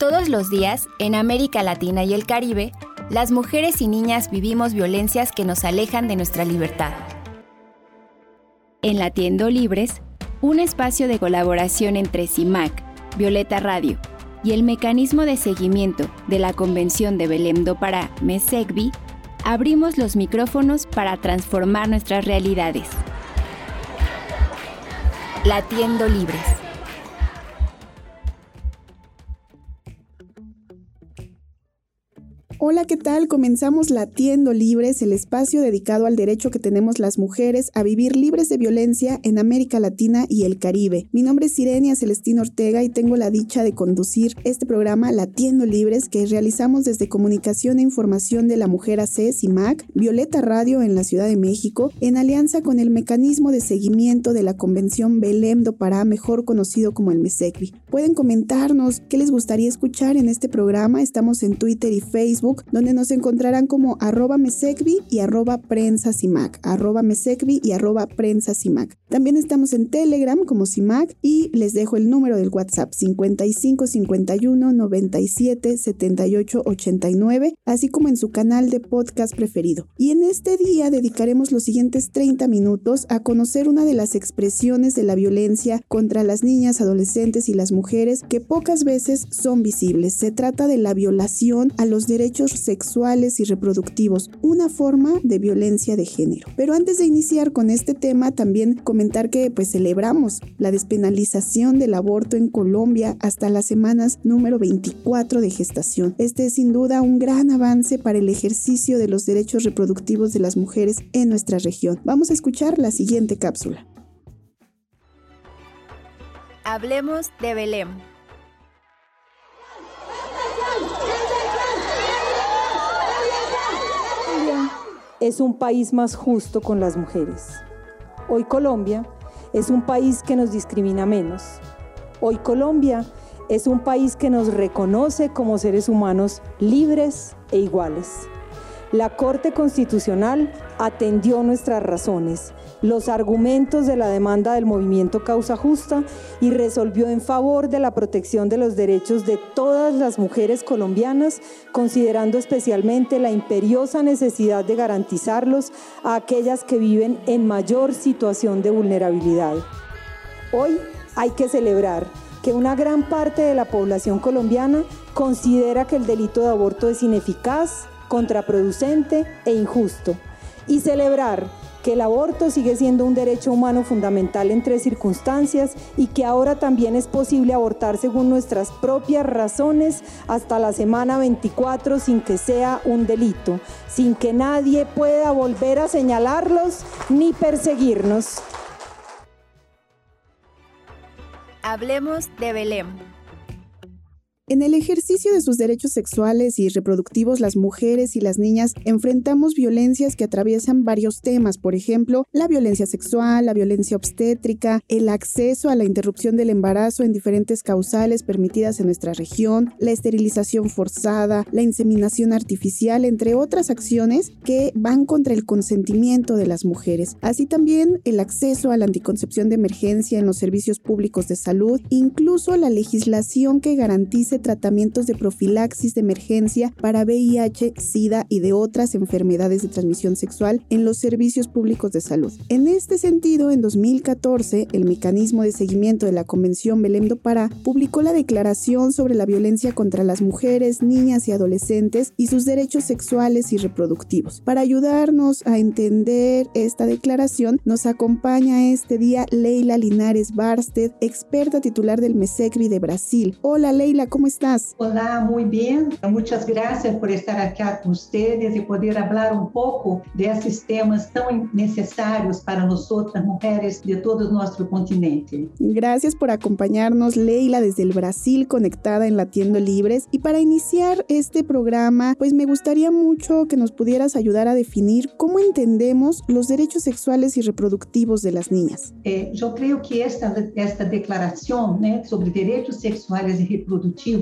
Todos los días, en América Latina y el Caribe, las mujeres y niñas vivimos violencias que nos alejan de nuestra libertad. En Latiendo Libres, un espacio de colaboración entre CIMAC, Violeta Radio y el mecanismo de seguimiento de la Convención de Belém do Pará, MESECBI, abrimos los micrófonos para transformar nuestras realidades. Latiendo Libres. Hola, ¿qué tal? Comenzamos Latiendo Libres, el espacio dedicado al derecho que tenemos las mujeres a vivir libres de violencia en América Latina y el Caribe. Mi nombre es Sirenia Celestina Ortega y tengo la dicha de conducir este programa Latiendo Libres que realizamos desde Comunicación e Información de la Mujer AC, CIMAC, Violeta Radio en la Ciudad de México, en alianza con el mecanismo de seguimiento de la Convención Belém do Pará, mejor conocido como el MESECBI. Pueden comentarnos qué les gustaría escuchar en este programa. Estamos en Twitter y Facebook donde nos encontrarán como arroba mesecvi y arroba prensa arroba mesecvi y arroba prensa CIMAC. También estamos en Telegram como CIMAC y les dejo el número del WhatsApp 55 51 97 78 89, así como en su canal de podcast preferido. Y en este día dedicaremos los siguientes 30 minutos a conocer una de las expresiones de la violencia contra las niñas, adolescentes y las mujeres que pocas veces son visibles. Se trata de la violación a los derechos sexuales y reproductivos, una forma de violencia de género. Pero antes de iniciar con este tema, también comentar que pues celebramos la despenalización del aborto en Colombia hasta las semanas número 24 de gestación. Este es sin duda un gran avance para el ejercicio de los derechos reproductivos de las mujeres en nuestra región. Vamos a escuchar la siguiente cápsula. Hablemos de Belém. Es un país más justo con las mujeres. Hoy Colombia es un país que nos discrimina menos. Hoy Colombia es un país que nos reconoce como seres humanos libres e iguales. La Corte Constitucional atendió nuestras razones, los argumentos de la demanda del movimiento Causa Justa y resolvió en favor de la protección de los derechos de todas las mujeres colombianas, considerando especialmente la imperiosa necesidad de garantizarlos a aquellas que viven en mayor situación de vulnerabilidad. Hoy hay que celebrar que una gran parte de la población colombiana considera que el delito de aborto es ineficaz, contraproducente e injusto y celebrar que el aborto sigue siendo un derecho humano fundamental en tres circunstancias y que ahora también es posible abortar según nuestras propias razones hasta la semana 24 sin que sea un delito, sin que nadie pueda volver a señalarlos ni perseguirnos. Hablemos de Belém. En el ejercicio de sus derechos sexuales y reproductivos, las mujeres y las niñas enfrentamos violencias que atraviesan varios temas, por ejemplo, la violencia sexual, la violencia obstétrica, el acceso a la interrupción del embarazo en diferentes causales permitidas en nuestra región, la esterilización forzada, la inseminación artificial, entre otras acciones que van contra el consentimiento de las mujeres. Así también el acceso a la anticoncepción de emergencia en los servicios públicos de salud, incluso la legislación que garantice tratamientos de profilaxis de emergencia para VIH, SIDA y de otras enfermedades de transmisión sexual en los servicios públicos de salud. En este sentido, en 2014, el mecanismo de seguimiento de la Convención Belém do Pará publicó la Declaración sobre la violencia contra las mujeres, niñas y adolescentes y sus derechos sexuales y reproductivos. Para ayudarnos a entender esta declaración, nos acompaña este día Leila Linares Barsted, experta titular del MESECRI de Brasil. Hola Leila, ¿cómo estás? Olá, muito bem. Muitas graças por estar aqui com vocês e poder falar um pouco desses temas tão necessários para nós outras mulheres de todo o nosso continente. Gracias por acompañarnos, Leila, desde el Brasil, conectada en Latiendo Libres. Y para iniciar este programa, pues me gustaría mucho que nos pudieras ayudar a definir cómo entendemos los derechos sexuales y reproductivos de las niñas. Eh, yo creo que esta, esta declaración sobre derechos sexuales y reproductivos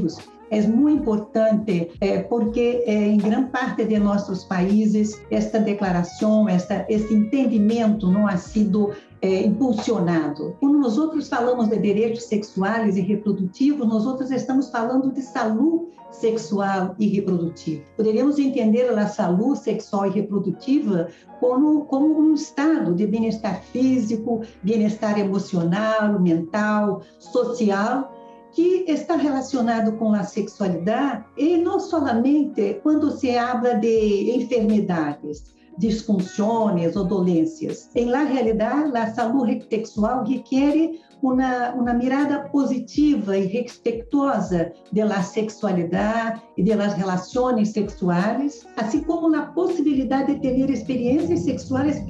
é muito importante é, porque é, em grande parte de nossos países esta declaração, esta, este entendimento não ha sido é, impulsionado. Quando nós outros falamos de direitos sexuais e reprodutivos, nós outros estamos falando de saúde sexual e reprodutiva. Poderíamos entender a saúde sexual e reprodutiva como, como um estado de bem-estar físico, bem-estar emocional, mental, social, que está relacionado com a sexualidade e não somente quando se habla de enfermidades, disfunções ou dolências. Em la realidade, a saúde sexual requer uma, uma mirada positiva e respeitosa da sexualidade e das relações sexuais, assim como na possibilidade de ter experiências sexuais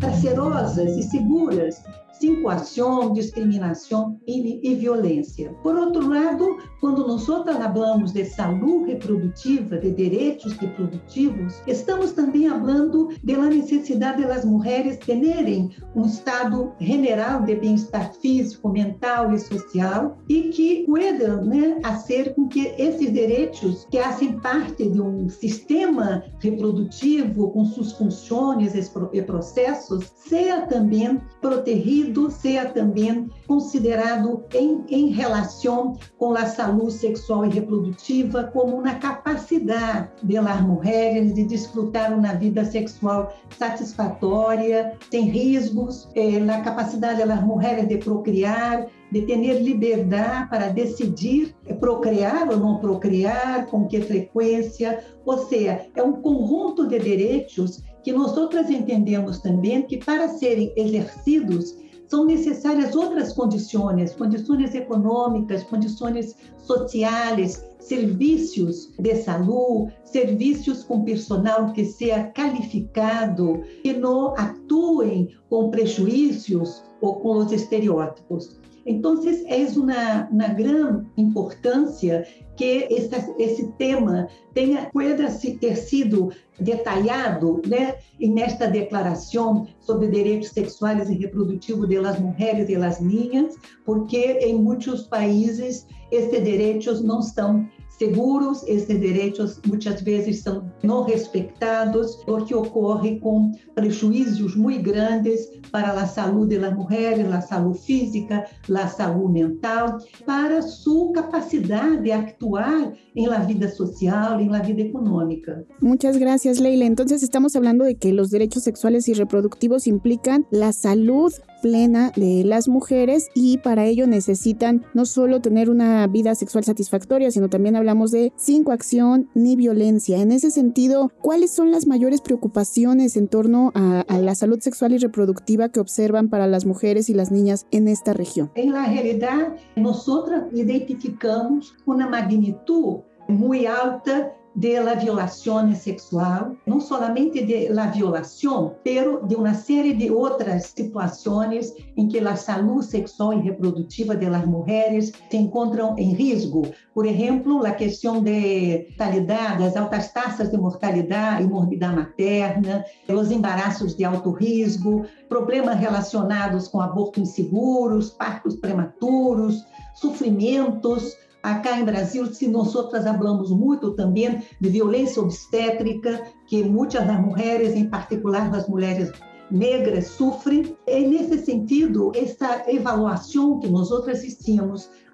prazerosas e seguras, sem coação, discriminação e, e, violência. Por outro lado, quando nós falamos de saúde reprodutiva, de direitos reprodutivos, estamos também falando da necessidade das mulheres terem um estado general de bem-estar físico, mental e social e que puedan né, fazer com que esses direitos que fazem parte de um sistema reprodutivo com suas funções e processos, seja também protegido seja também considerado em, em relação com a saúde sexual e reprodutiva como uma capacidade das mulheres de desfrutar uma vida sexual satisfatória, sem riscos, eh, na capacidade das mulheres de procriar, de ter liberdade para decidir procriar ou não procriar, com que frequência, ou seja, é um conjunto de direitos que nós outras entendemos também que para serem exercidos são necessárias outras condições, condições econômicas, condições sociais, serviços de saúde, serviços com personal que seja qualificado, que não atuem com prejuízos ou com os estereótipos. Então, é uma, uma grande importância que esse, esse tema tenha pueda ter sido detalhado né, nesta declaração sobre direitos sexuais e reprodutivos das mulheres e das niñas, porque em muitos países estes direitos não estão seguros, esses direitos muitas vezes são não respeitados, o que ocorre com prejuízos muito grandes para a saúde das mulheres, a saúde física, a saúde mental, para sua capacidade de actuar em la vida social, em la vida econômica. Muchas gracias, Leila. Entonces estamos hablando de que los derechos sexuales y reproductivos implican la salud plena de las mujeres y para ello necesitan no solo tener una vida sexual satisfactoria, sino también hablamos de sin coacción ni violencia. En ese sentido, ¿cuáles son las mayores preocupaciones en torno a, a la salud sexual y reproductiva que observan para las mujeres y las niñas en esta región? En la realidad, nosotros identificamos una magnitud muy alta de la violação sexual, não somente de la violação, pero de uma série de outras situações em que a saúde sexual e reprodutiva das mulheres se encontram em risco. Por exemplo, a questão de mortalidade, as altas taxas de mortalidade e morbidade materna, os embaraços de alto risco, problemas relacionados com aborto inseguros, partos prematuros, sofrimentos Acá em Brasil, se nós outras falamos muito também de violência obstétrica, que muitas das mulheres, em particular das mulheres negras, sofrem. E nesse sentido, essa avaliação que nós outras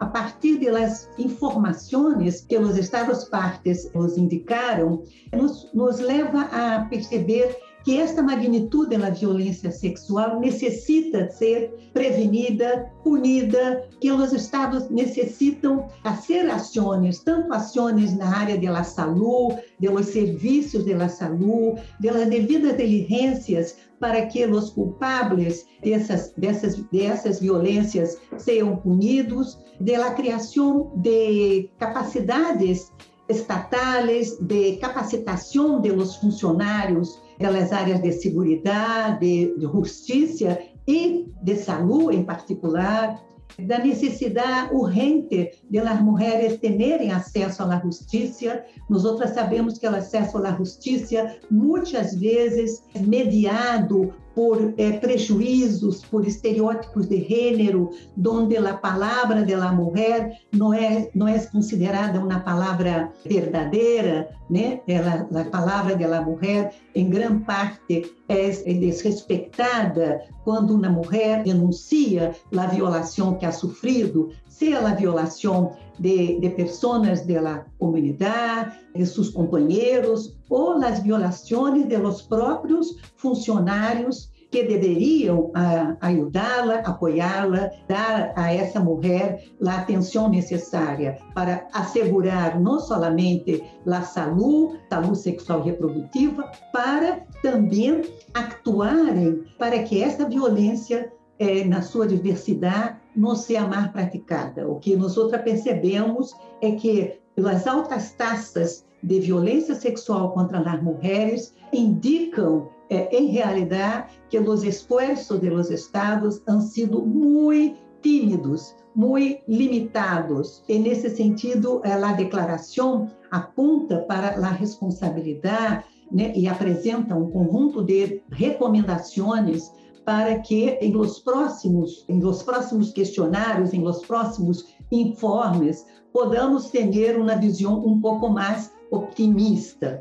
a partir das informações que os Estados partes nos indicaram, nos, nos leva a perceber que esta magnitude na violência sexual necessita ser prevenida, punida, que os estados necessitam fazer ações, tanto ações na área da saúde, dos serviços da saúde, das devidas diligências para que os culpables dessas, dessas, dessas violências sejam punidos, da criação de capacidades estatais de capacitação de los funcionários das áreas de segurança, de, de justiça e de saúde em particular, da necessidade urgente de mulheres terem acesso à justiça. Nós outras sabemos que o acesso à justiça muitas vezes é mediado por eh, prejuízos, por estereótipos de gênero, onde a palavra da mulher não é não é considerada uma palavra verdadeira, né? Ela, a palavra da mulher, em grande parte, é, é desrespeitada quando uma mulher denuncia a violação que ha sofrido, seja a violação de, de pessoas da comunidade, de seus companheiros, ou as violações de los próprios funcionários que deveriam uh, ajudá-la, apoiá-la, dar a essa mulher a atenção necessária para assegurar não somente a saúde, saúde sexual e reprodutiva, para também actuarem para que essa violência eh, na sua diversidade não seja mais praticada. O que nós outras percebemos é que as altas taxas de violência sexual contra as mulheres indicam eh, em realidade que os esforços de los estados han sido muito tímidos, muito limitados. E nesse sentido, a declaração aponta para a responsabilidade né, e apresenta um conjunto de recomendações para que em los próximos, em los próximos questionários, em los próximos informes, podamos ter uma visão um pouco mais optimista.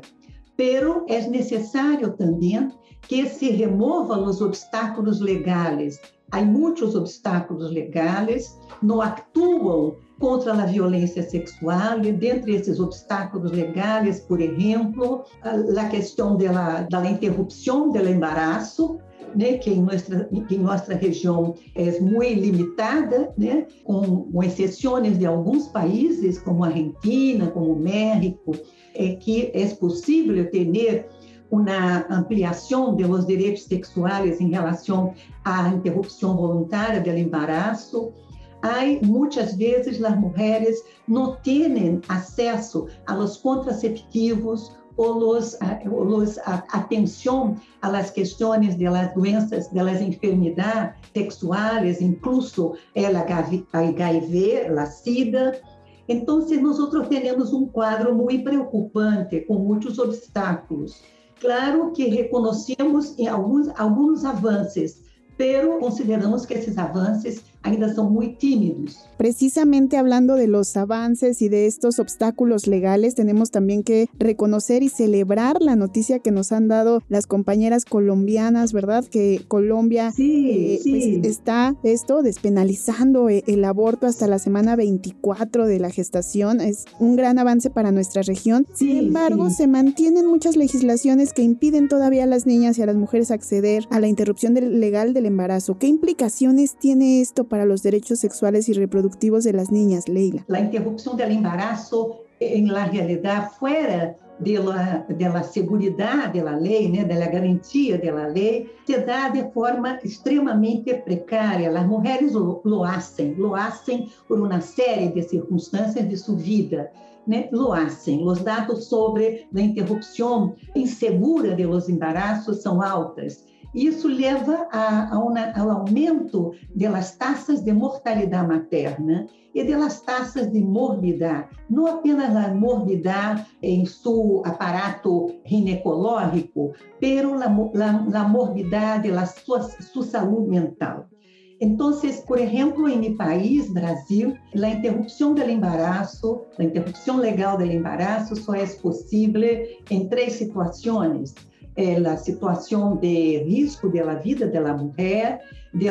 Pero é necessário também que se removam os obstáculos legais. Há muitos obstáculos legais, não atuam contra a violência sexual, e dentre esses obstáculos legais, por exemplo, a questão da, interrupção do embaraço, né, que em nossa, em nossa região é muito limitada, né, com, com exceções de alguns países, como a Argentina, como o México, é que é possível ter uma ampliação dos direitos sexuais em relação à interrupção voluntária do embaraço. Há muitas vezes as mulheres não têm acesso aos contraceptivos ou los, los atenção às questões das doenças, das enfermidades sexuais, incluso el HIV, a SIDA. Então, nós temos um quadro muito preocupante, com muitos obstáculos. Claro que reconhecemos alguns, alguns avanços, pero consideramos que esses avanços ainda son muy tímidos. Precisamente hablando de los avances y de estos obstáculos legales, tenemos también que reconocer y celebrar la noticia que nos han dado las compañeras colombianas, ¿verdad? Que Colombia sí, eh, pues, está esto despenalizando eh, el aborto hasta la semana 24 de la gestación. Es un gran avance para nuestra región. Sin embargo, se mantienen muchas legislaciones que impiden todavía a las niñas y a las mujeres acceder a la interrupción legal del embarazo. ¿Qué implicaciones tiene esto para los derechos sexuales y reproductivos de las niñas, Leila? La interrupción del embarazo, en la realidad, fuera de la, de la seguridad de la ley, né, de la garantía de la ley, se da de forma extremamente precária. As mulheres lo, lo hacen, lo hacen por uma série de circunstâncias de sua vida. Né, lo hacen. Os dados sobre a interrupção insegura de los embarazos são altas. Isso leva a, a uma, ao aumento das taxas de mortalidade materna e das taxas de morbidade, não apenas a morbidade em seu aparato ginecológico, pero a, a, a morbidade, a sua, sua saúde mental. Então, por exemplo, em meu país, Brasil, a interrupção do embaraço, a interrupção legal do embaraço só é possível em três situações a situação de risco da vida da mulher, do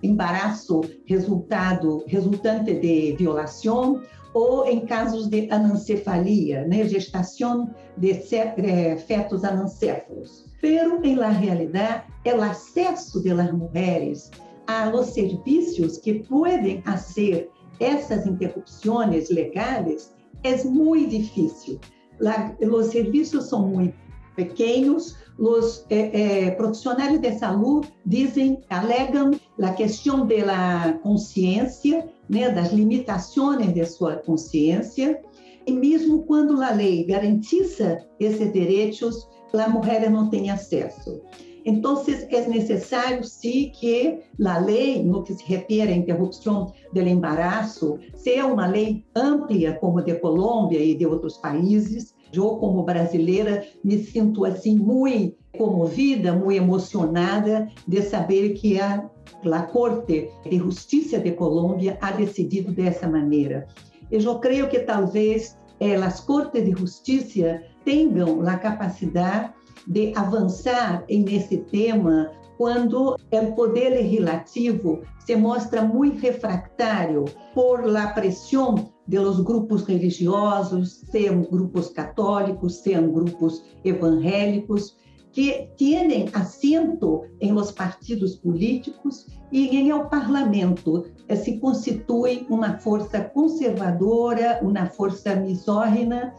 embaraço resultado resultante de violação ou em casos de anencefalia, né, gestação de eh, fetos anencéfalos. Pero, em la realidade, o acesso das mulheres a los serviços que podem fazer essas interrupções legais é muito difícil. La, os serviços são muito pequeños, os eh, eh, profissionais de saúde dizem, alegam a questão da consciência, né, das limitações de sua consciência, e mesmo quando a lei garantiza esses direitos, a mulher não tem acesso. Então, é necessário, sim, que a lei, no que se refere à interrupção do embaraço, seja uma lei ampla, como de Colômbia e de outros países, Eu, como brasileira, me sinto assim muito comovida, muito emocionada de saber que a, a Corte de Justiça de Colômbia ha decidido dessa maneira. Eu creio que talvez eh, as Cortes de Justiça tenham a capacidade de avançar nesse tema quando o poder legislativo se mostra muito refractário por la pressão de los grupos religiosos, sejam grupos católicos, sejam grupos evangélicos, que têm assento em los partidos políticos e em el parlamento se constitui uma força conservadora, uma força misógina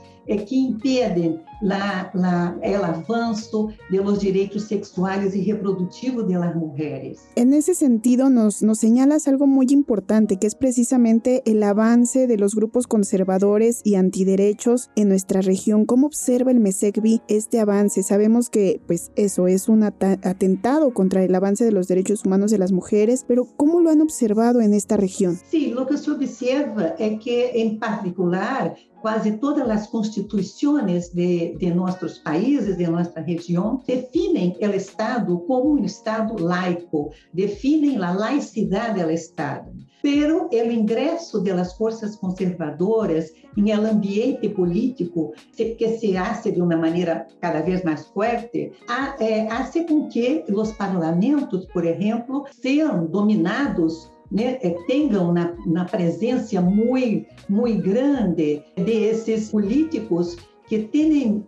que impedem la, la, el avanço de los derechos sexuales y reproductivos de las mujeres. En ese sentido, nos, nos señalas algo muy importante, que es precisamente el avance de los grupos conservadores y antiderechos en nuestra región. ¿Cómo observa el MESECBI este avance? Sabemos que, pues, eso es un atentado contra el avance de los derechos humanos de las mujeres, pero ¿cómo lo han observado en esta región? Sí, lo que se observa es que, en particular, quase todas as constituições de, de nossos países, de nossa região, definem o Estado como um Estado laico, definem a laicidade do Estado. Pero o ingresso das forças conservadoras em el ambiente político, que se hace de uma maneira cada vez mais forte, hace com que os parlamentos, por exemplo, sejam dominados né, é, tenham na, na presença muito, muito grande desses políticos que têm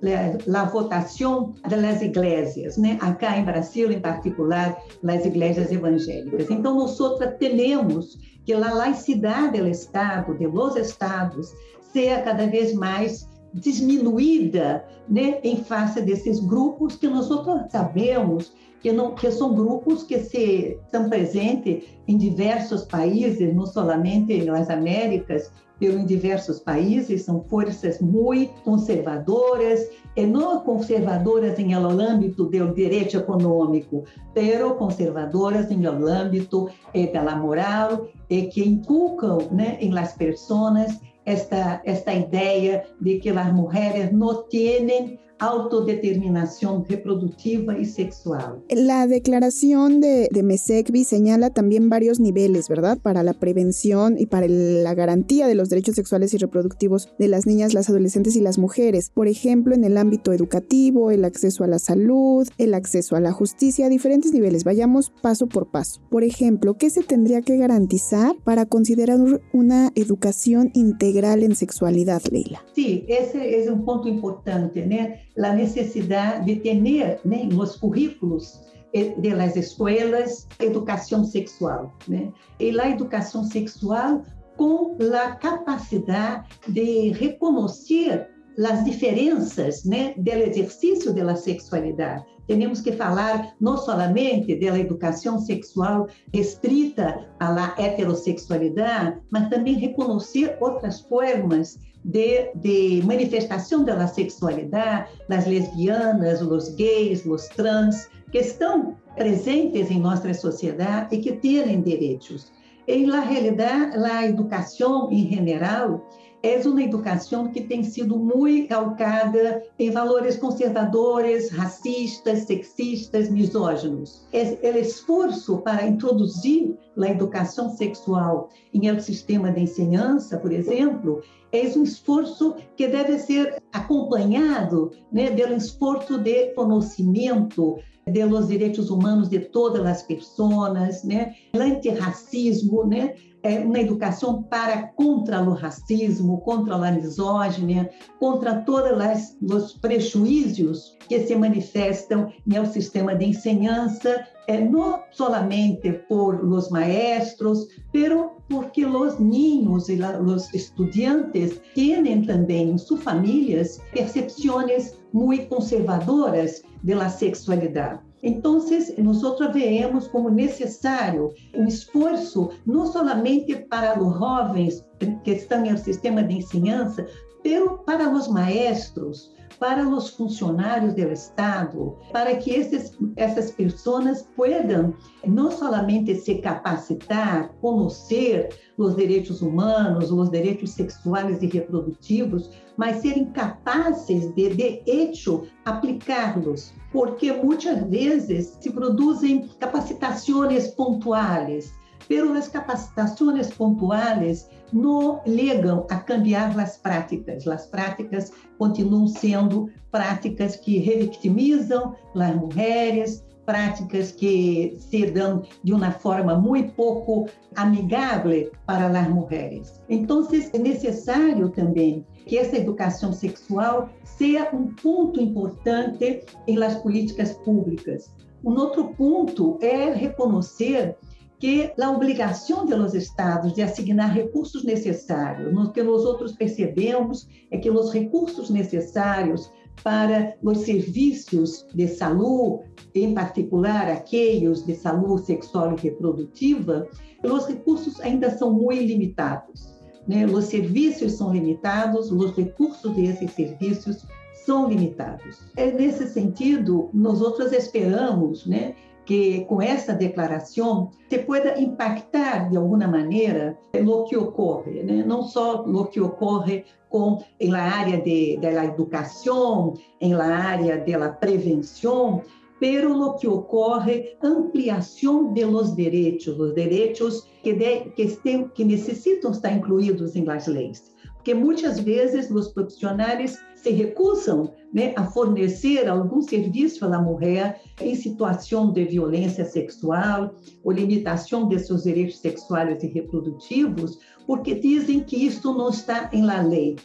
a votação das igrejas, né? Acá em Brasil, em particular, as igrejas evangélicas. Então, nós temos que a laicidade do Estado, de los estados, seja cada vez mais diminuída, né, em face desses grupos que nós sabemos que, não, que são grupos que se, estão presentes em diversos países, não somente nas Américas, pero em diversos países, são forças muito conservadoras, e não conservadoras em el âmbito do direito econômico, pero conservadoras em el âmbito eh, da moral, e que inculcam né, em las pessoas esta, esta ideia de que as mulheres não têm autodeterminación reproductiva y sexual. La declaración de, de MESECBI señala también varios niveles, ¿verdad? Para la prevención y para la garantía de los derechos sexuales y reproductivos de las niñas, las adolescentes y las mujeres. Por ejemplo, en el ámbito educativo, el acceso a la salud, el acceso a la justicia, a diferentes niveles. Vayamos paso por paso. Por ejemplo, ¿qué se tendría que garantizar para considerar una educación integral en sexualidad, Leila? Sí, ese es un punto importante, ¿no? A necessidade de ter né, nos currículos eh, das escolas educação sexual, né? E a educação sexual com a capacidade de reconhecer as diferenças, né, do exercício da sexualidade. Temos que falar não somente da educação sexual restrita à heterossexualidade, mas também reconhecer outras formas de, de manifestação da sexualidade das lesbianas, os gays, os trans, que estão presentes em nossa sociedade e que têm direitos. E, na realidade, a educação em geral é uma educação que tem sido muito calcada em valores conservadores, racistas, sexistas, misóginos. O esforço para introduzir a educação sexual em um sistema de ensinança, por exemplo, é um esforço que deve ser acompanhado né, pelo esforço de conhecimento dos direitos humanos de todas as pessoas, né, antirracismo, né, é uma educação para contra o racismo, contra a misóginia, contra todos os prejuízos que se manifestam no sistema de ensinança, é, não somente por os maestros, pero porque os niños e os estudantes têm também em suas famílias percepções muito conservadoras da sexualidade. Então, nós vemos como necessário um esforço não somente para os jovens que estão no sistema de ensinança, mas para os maestros, para os funcionários do Estado, para que esses, essas pessoas puedan não somente se capacitar, conhecer os direitos humanos, os direitos sexuais e reprodutivos, mas serem capazes de, de hecho, aplicá-los. Porque muitas vezes se produzem capacitações pontuais, pero as capacitações pontuais não ligam a cambiar as práticas. As práticas continuam sendo práticas que revictimizam as mulheres, práticas que se dão de uma forma muito pouco amigável para as mulheres. Então, é necessário também que essa educação sexual seja um ponto importante em las políticas públicas. Um outro ponto é reconhecer que a obrigação dos estados de assignar recursos necessários, o que nós outros percebemos é que os recursos necessários para os serviços de saúde, em particular aqueles de saúde sexual e reprodutiva, os recursos ainda são muito limitados. Né? Os serviços são limitados, os recursos desses serviços são limitados. É nesse sentido, nós outros esperamos, né, que com essa declaração se pueda impactar de alguma maneira o que ocorre, né? não só o que ocorre com em área de, la educação, em la área de la prevenção, pero lo que ocorre ampliação de los derechos, os direitos que, de, que, que necessitam estar incluídos em las leis. Porque muitas vezes os profissionais se recusam né, a fornecer algum serviço à mulher em situação de violência sexual ou limitação de seus direitos sexuais e reprodutivos, porque dizem que isto não está em la lei.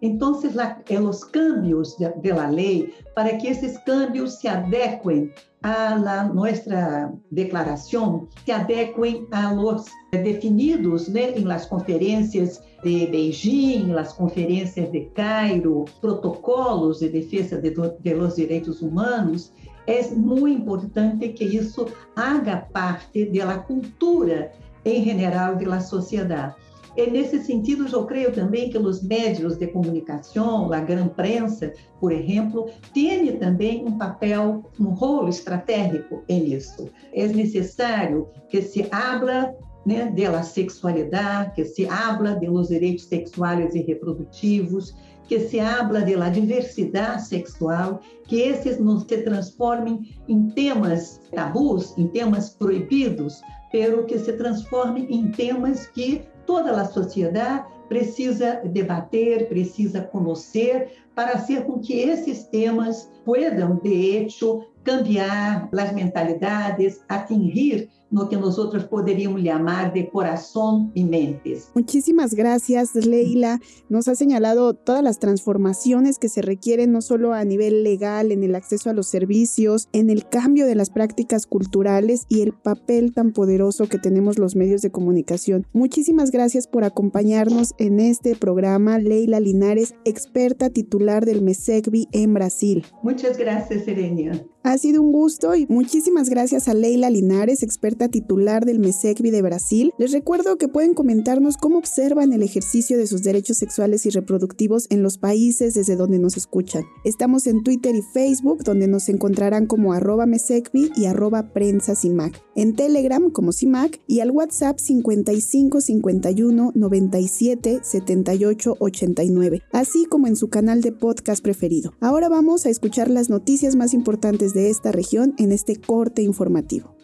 Então, é os cambios de, la lei para que esses cambios se adequem a la declaração, se adequem a los definidos né, em las conferências de Beijing, as conferências de Cairo, protocolos de defesa de, de los direitos humanos, é muito importante que isso haga parte da cultura em geral da sociedade. E nesse sentido, eu creio também que os médios de comunicação, a grande prensa, por exemplo, tem também um papel, um rolo estratégico nisso. É necessário que se abra né, da sexualidade, que se habla de los direitos sexuais e reprodutivos, que se habla da diversidade sexual, que esses não se transformem em temas tabus, em temas proibidos, pero que se transformem em temas que toda a sociedade precisa debater, precisa conhecer, para ser com que esses temas puedan, de hecho, cambiar as mentalidades, atingir no que nosotros podríamos llamar de corazón y mentes. Muchísimas gracias, Leila. Nos ha señalado todas las transformaciones que se requieren no solo a nivel legal, en el acceso a los servicios, en el cambio de las prácticas culturales y el papel tan poderoso que tenemos los medios de comunicación. Muchísimas gracias por acompañarnos en este programa, Leila Linares, experta titular del MESECBI en Brasil. Muchas gracias, Serenia. Ha sido un gusto y muchísimas gracias a Leila Linares, experta titular del MESECBI de Brasil. Les recuerdo que pueden comentarnos cómo observan el ejercicio de sus derechos sexuales y reproductivos en los países desde donde nos escuchan. Estamos en Twitter y Facebook, donde nos encontrarán como arroba MESECBI y arroba prensa CIMAC. En Telegram como CIMAC y al WhatsApp 55 51 97 78 89, así como en su canal de podcast preferido. Ahora vamos a escuchar las noticias más importantes de esta región en este corte informativo.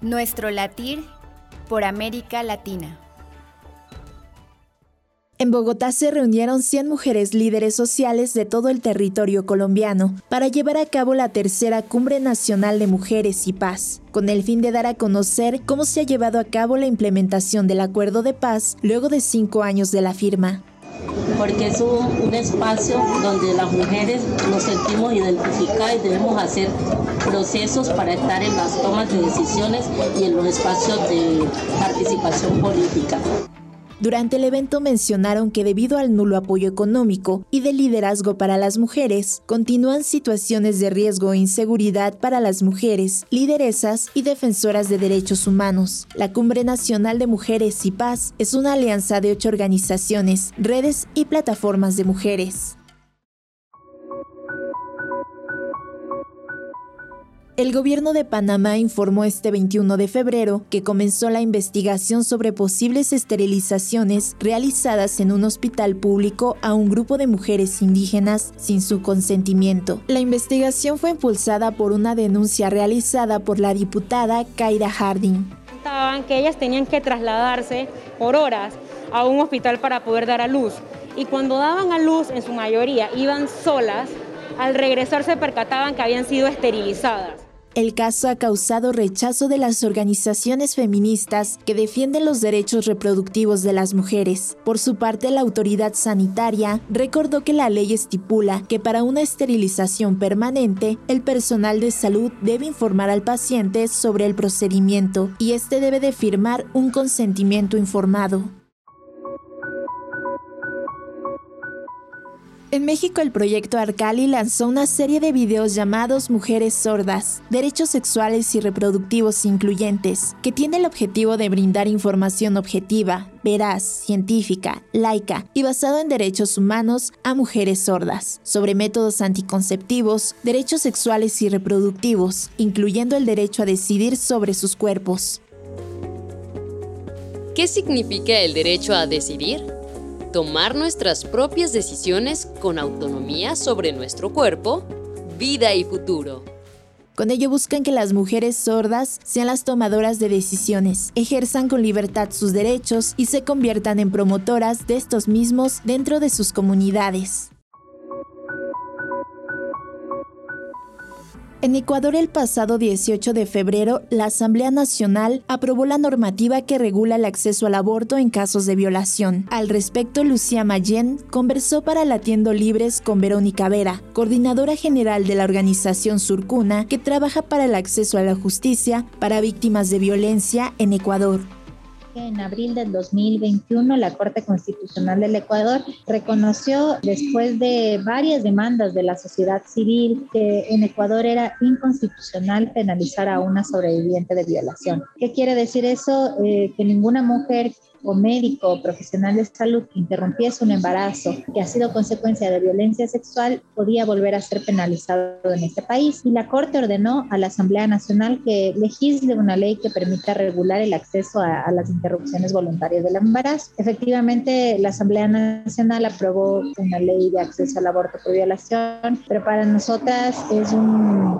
Nuestro latir por América Latina. En Bogotá se reunieron 100 mujeres líderes sociales de todo el territorio colombiano para llevar a cabo la tercera Cumbre Nacional de Mujeres y Paz, con el fin de dar a conocer cómo se ha llevado a cabo la implementación del acuerdo de paz luego de cinco años de la firma porque es un, espacio donde las mujeres nos sentimos identificadas y debemos hacer procesos para estar en las tomas de decisiones y en los espacios de participación política. Durante el evento mencionaron que debido al nulo apoyo económico y de liderazgo para las mujeres, continúan situaciones de riesgo e inseguridad para las mujeres, lideresas y defensoras de derechos humanos. La Cumbre Nacional de Mujeres y Paz es una alianza de ocho organizaciones, redes y plataformas de mujeres. El gobierno de Panamá informó este 21 de febrero que comenzó la investigación sobre posibles esterilizaciones realizadas en un hospital público a un grupo de mujeres indígenas sin su consentimiento. La investigación fue impulsada por una denuncia realizada por la diputada Kaira Harding. que ellas tenían que trasladarse por horas a un hospital para poder dar a luz y cuando daban a luz en su mayoría iban solas, al regresar se percataban que habían sido esterilizadas. El caso ha causado rechazo de las organizaciones feministas que defienden los derechos reproductivos de las mujeres. Por su parte, la autoridad sanitaria recordó que la ley estipula que para una esterilización permanente, el personal de salud debe informar al paciente sobre el procedimiento y este debe de firmar un consentimiento informado. En México el proyecto Arcali lanzó una serie de videos llamados Mujeres Sordas, Derechos Sexuales y Reproductivos Incluyentes, que tiene el objetivo de brindar información objetiva, veraz, científica, laica y basado en derechos humanos a mujeres sordas, sobre métodos anticonceptivos, derechos sexuales y reproductivos, incluyendo el derecho a decidir sobre sus cuerpos. ¿Qué significa el derecho a decidir? Tomar nuestras propias decisiones con autonomía sobre nuestro cuerpo, vida y futuro. Con ello buscan que las mujeres sordas sean las tomadoras de decisiones, ejerzan con libertad sus derechos y se conviertan en promotoras de estos mismos dentro de sus comunidades. En Ecuador el pasado 18 de febrero, la Asamblea Nacional aprobó la normativa que regula el acceso al aborto en casos de violación. Al respecto, Lucía Mayen conversó para Latiendo Libres con Verónica Vera, coordinadora general de la organización Surcuna, que trabaja para el acceso a la justicia para víctimas de violencia en Ecuador. En abril del 2021, la Corte Constitucional del Ecuador reconoció, después de varias demandas de la sociedad civil, que en Ecuador era inconstitucional penalizar a una sobreviviente de violación. ¿Qué quiere decir eso? Eh, que ninguna mujer o médico o profesional de salud que interrumpiese un embarazo que ha sido consecuencia de violencia sexual podía volver a ser penalizado en este país. Y la Corte ordenó a la Asamblea Nacional que legisle una ley que permita regular el acceso a, a las interrupciones voluntarias del embarazo. Efectivamente, la Asamblea Nacional aprobó una ley de acceso al aborto por violación, pero para nosotras es un,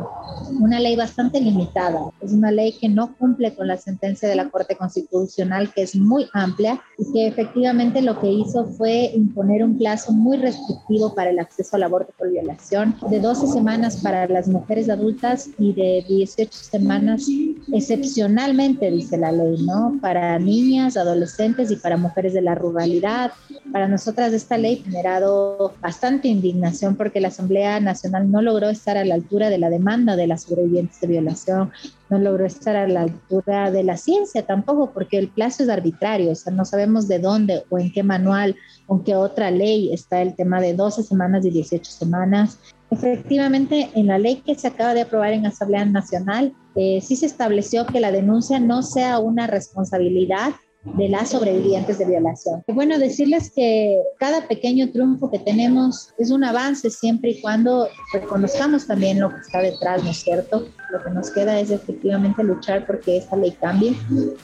una ley bastante limitada. Es una ley que no cumple con la sentencia de la Corte Constitucional, que es muy amplia y que efectivamente lo que hizo fue imponer un plazo muy restrictivo para el acceso al aborto por violación, de 12 semanas para las mujeres adultas y de 18 semanas excepcionalmente, dice la ley, ¿no? Para niñas, adolescentes y para mujeres de la ruralidad. Para nosotras esta ley ha generado bastante indignación porque la Asamblea Nacional no logró estar a la altura de la demanda de las sobrevivientes de violación, no logró estar a la altura de la ciencia tampoco, porque el plazo es arbitrario, o sea, no sabemos de dónde o en qué manual o en qué otra ley está el tema de 12 semanas y 18 semanas. Efectivamente, en la ley que se acaba de aprobar en Asamblea Nacional, eh, sí se estableció que la denuncia no sea una responsabilidad de las sobrevivientes de violación. Bueno, decirles que cada pequeño triunfo que tenemos es un avance siempre y cuando reconozcamos también lo que está detrás, ¿no es cierto? Lo que nos queda es efectivamente luchar porque esta ley cambie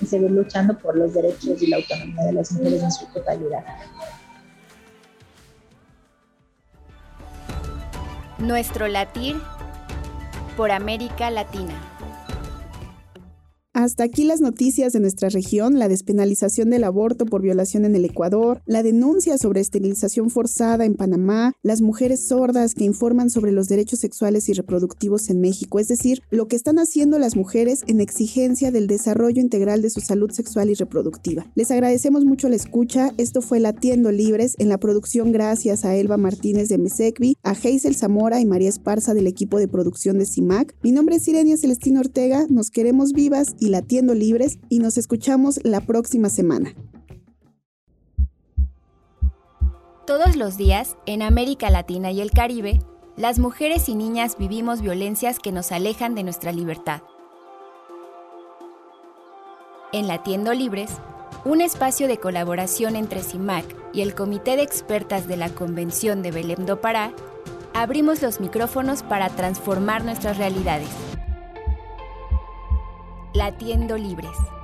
y seguir luchando por los derechos y la autonomía de las mujeres en su totalidad. Nuestro latir por América Latina. Hasta aquí las noticias de nuestra región, la despenalización del aborto por violación en el Ecuador, la denuncia sobre esterilización forzada en Panamá, las mujeres sordas que informan sobre los derechos sexuales y reproductivos en México, es decir, lo que están haciendo las mujeres en exigencia del desarrollo integral de su salud sexual y reproductiva. Les agradecemos mucho la escucha, esto fue Latiendo Libres en la producción gracias a Elba Martínez de Mesecvi, a Hazel Zamora y María Esparza del equipo de producción de CIMAC. Mi nombre es Irenia Celestino Ortega, nos queremos vivas y latiendo libres y nos escuchamos la próxima semana. Todos los días, en América Latina y el Caribe, las mujeres y niñas vivimos violencias que nos alejan de nuestra libertad. En Latiendo Libres, un espacio de colaboración entre CIMAC y el Comité de Expertas de la Convención de Belém do Pará, abrimos los micrófonos para transformar nuestras realidades. Latiendo Libres.